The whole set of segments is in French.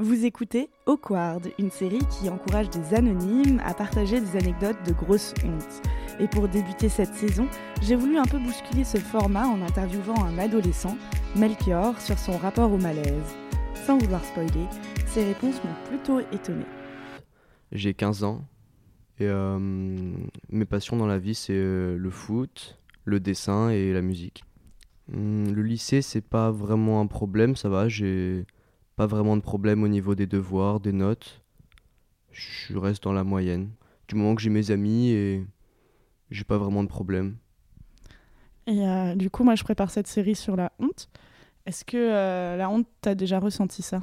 Vous écoutez Awkward, une série qui encourage des anonymes à partager des anecdotes de grosse honte. Et pour débuter cette saison, j'ai voulu un peu bousculer ce format en interviewant un adolescent, Melchior, sur son rapport au malaise. Sans vouloir spoiler, ses réponses m'ont plutôt étonné. J'ai 15 ans et euh, mes passions dans la vie c'est euh, le foot, le dessin et la musique. Hum, le lycée c'est pas vraiment un problème, ça va, j'ai pas vraiment de problème au niveau des devoirs, des notes. Je reste dans la moyenne. Du moment que j'ai mes amis et j'ai pas vraiment de problème. Et euh, du coup, moi, je prépare cette série sur la honte. Est-ce que euh, la honte, t'as déjà ressenti ça?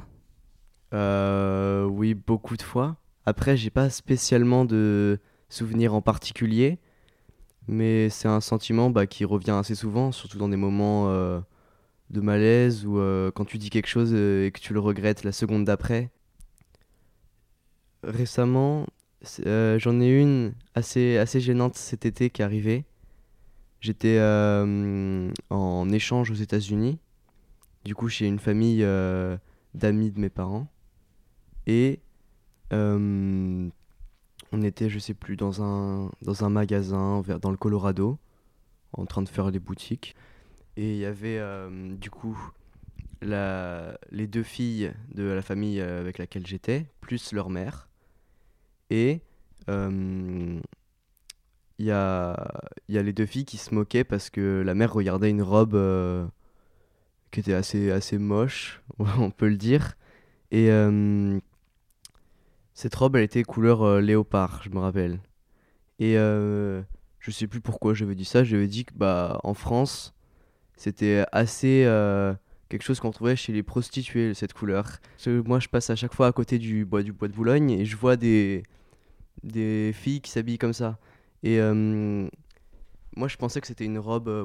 Euh, oui, beaucoup de fois. Après, j'ai pas spécialement de souvenirs en particulier, mais c'est un sentiment bah, qui revient assez souvent, surtout dans des moments de malaise ou euh, quand tu dis quelque chose euh, et que tu le regrettes la seconde d'après. Récemment, euh, j'en ai une assez, assez gênante cet été qui est arrivée. J'étais en échange aux États-Unis, du coup chez une famille d'amis de mes parents. Et on était, je sais plus, dans un, dans un magasin dans le Colorado, en train de faire les boutiques. Et il y avait euh, du coup la, les deux filles de la famille euh, avec laquelle j'étais, plus leur mère. Et euh, il y, a, y a les deux filles qui se moquaient parce que la mère regardait une robe qui était assez, assez moche, on peut le dire. Et cette robe, elle était couleur léopard, je me rappelle. Et euh, je sais plus pourquoi j'avais dit ça. J'avais dit que bah, en France, c'était assez euh, quelque chose qu'on trouvait chez les prostituées, cette couleur. Moi, je passe à chaque fois à côté du bois, du bois de Boulogne et je vois des, des filles qui s'habillent comme ça. Et euh, moi, je pensais que c'était une robe euh,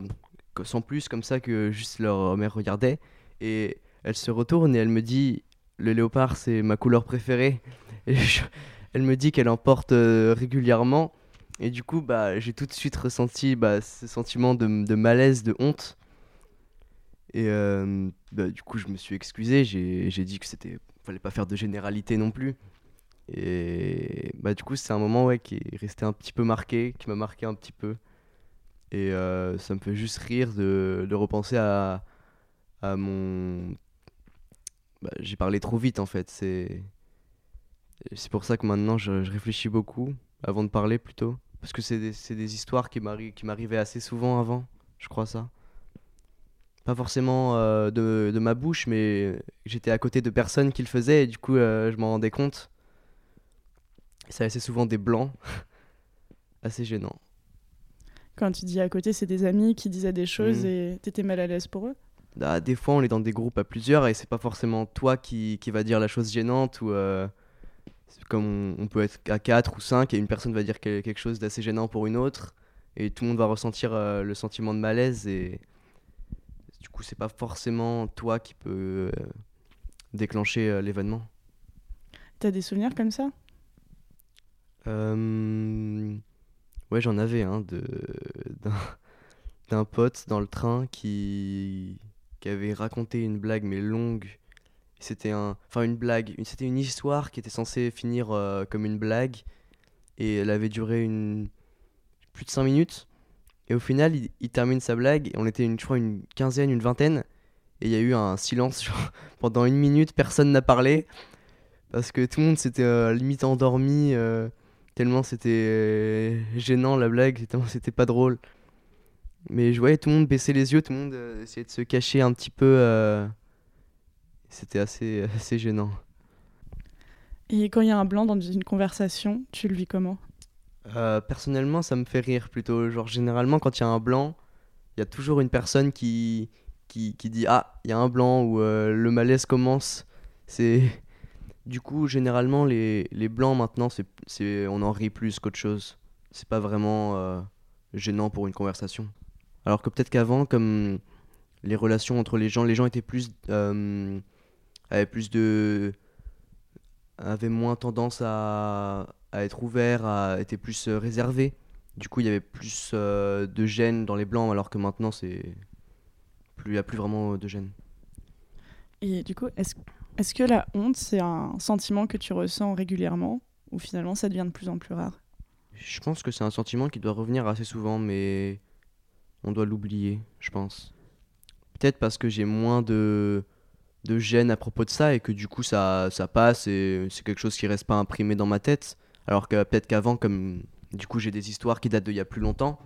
sans plus, comme ça, que juste leur mère regardait. Et elle se retourne et elle me dit Le léopard, c'est ma couleur préférée. Elle me dit qu'elle en porte régulièrement. Et du coup, bah, j'ai tout de suite ressenti bah, ce sentiment de malaise, de honte. Et euh, bah, du coup, je me suis excusé. J'ai dit que c'était fallait pas faire de généralité non plus. Et bah, du coup, c'est un moment ouais, qui est resté un petit peu marqué, qui m'a marqué un petit peu. Et euh, ça me fait juste rire de, de repenser à, à mon. Bah, j'ai parlé trop vite en fait. C'est pour ça que maintenant je, réfléchis beaucoup avant de parler plutôt. Parce que c'est des, des histoires qui m'arrivaient assez souvent avant, je crois ça. Pas forcément euh, de, de ma bouche, mais j'étais à côté de personnes qui le faisaient et du coup euh, je m'en rendais compte. Ça assez souvent des blancs. assez gênant. Quand tu dis à côté, c'est des amis qui disaient des choses Mhm. et t'étais mal à l'aise pour eux? Ah, des fois, on est dans des groupes à plusieurs et c'est pas forcément toi qui, qui va dire la chose gênante ou euh, comme on, on peut être à 4 ou 5 et une personne va dire quel- quelque chose d'assez gênant pour une autre et tout le monde va ressentir le sentiment de malaise et du coup, c'est pas forcément toi qui peut euh, déclencher euh, l'événement. T'as des souvenirs comme ça? Euh, Ouais, j'en avais un de d'un d'un pote dans le train qui qui avait raconté une blague mais longue. C'était un enfin une blague, une- c'était une histoire qui était censée finir euh, comme une blague et elle avait duré une plus de 5 minutes et au final il, termine sa blague on était une je crois une quinzaine, une vingtaine et il y a eu un silence genre, pendant une minute, personne n'a parlé parce que tout le monde s'était euh, limite endormi euh, tellement c'était euh, gênant la blague, tellement c'était pas drôle. Mais je voyais tout le monde baisser les yeux, tout le monde essayait de se cacher un petit peu. C'était assez, assez gênant. Et quand il y a un blanc dans une conversation, tu le vis comment? Euh, personnellement, ça me fait rire plutôt. Genre, généralement, quand il y a un blanc, il y a toujours une personne qui, qui, qui dit ah il y a un blanc ou euh, le malaise commence. C'est du coup généralement les, les blancs maintenant c'est on en rit plus qu'autre chose. C'est pas vraiment euh, gênant pour une conversation. Alors que peut-être qu'avant comme les relations entre les gens, les gens étaient plus plus de avaient moins tendance à, à être ouverts, à étaient plus euh, réservés. Du coup, il y avait plus euh, de gêne dans les blancs, alors que maintenant, c'est plus, il y a plus vraiment de gêne. Et du coup, est-ce est que la honte, c'est un sentiment que tu ressens régulièrement ou finalement ça devient de plus en plus rare? Je pense que c'est un sentiment qui doit revenir assez souvent, mais on doit l'oublier, je pense. Peut-être parce que j'ai moins de, de gêne à propos de ça et que du coup ça, ça passe et c'est quelque chose qui reste pas imprimé dans ma tête. Alors que peut-être qu'avant, comme du coup j'ai des histoires qui datent d'il y a plus longtemps,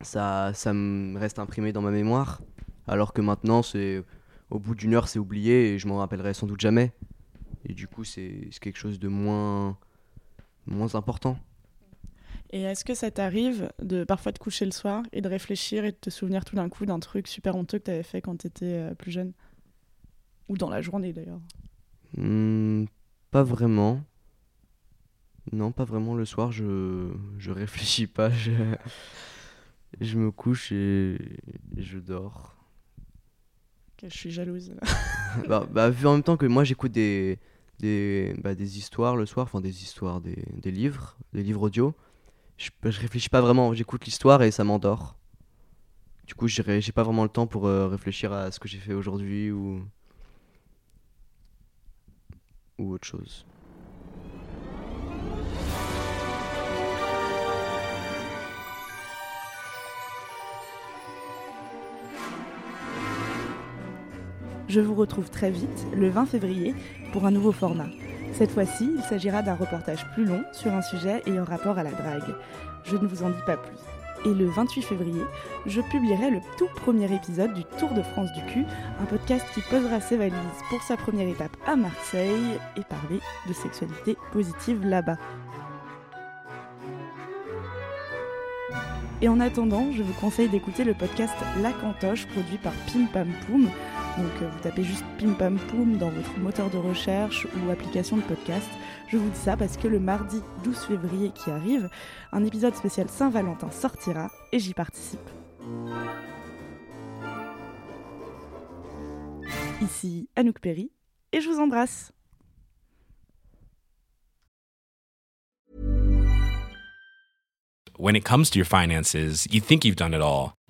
ça, ça me reste imprimé dans ma mémoire. Alors que maintenant, c'est au bout d'une heure, c'est oublié et je m'en rappellerai sans doute jamais. Et du coup, c'est quelque chose de moins, moins important. Et est-ce que ça t'arrive de parfois te coucher le soir et de réfléchir et de te souvenir tout d'un coup d'un truc super honteux que t'avais fait quand t'étais euh, plus jeune? Ou dans la journée d'ailleurs? Hmm, pas vraiment. Non, pas vraiment. Le soir, je, je réfléchis pas. Je, je me couche et je dors. Je suis jalouse. bah, bah, vu en même temps que moi, j'écoute des, des, bah, des histoires le soir, enfin des histoires, des, des livres, des livres audio. Je, bah, je réfléchis pas vraiment. J'écoute l'histoire et ça m'endort. Du coup, j'ai pas vraiment le temps pour euh, réfléchir à ce que j'ai fait aujourd'hui ou, ou autre chose. Je vous retrouve très vite, le 20 février, pour un nouveau format. Cette fois-ci, il s'agira d'un reportage plus long sur un sujet ayant rapport à la drague. Je ne vous en dis pas plus. Et le 28 février, je publierai le tout premier épisode du Tour de France du cul, un podcast qui posera ses valises pour sa première étape à Marseille et parler de sexualité positive là-bas. Et en attendant, je vous conseille d'écouter le podcast La Cantoche produit par Pim Pam Poum. Donc euh, vous tapez juste Pim Pam Poum dans votre moteur de recherche ou application de podcast. Je vous dis ça parce que le mardi 12 février qui arrive, un épisode spécial Saint-Valentin sortira et j'y participe. Ici Anouk Perry et je vous embrasse. finances.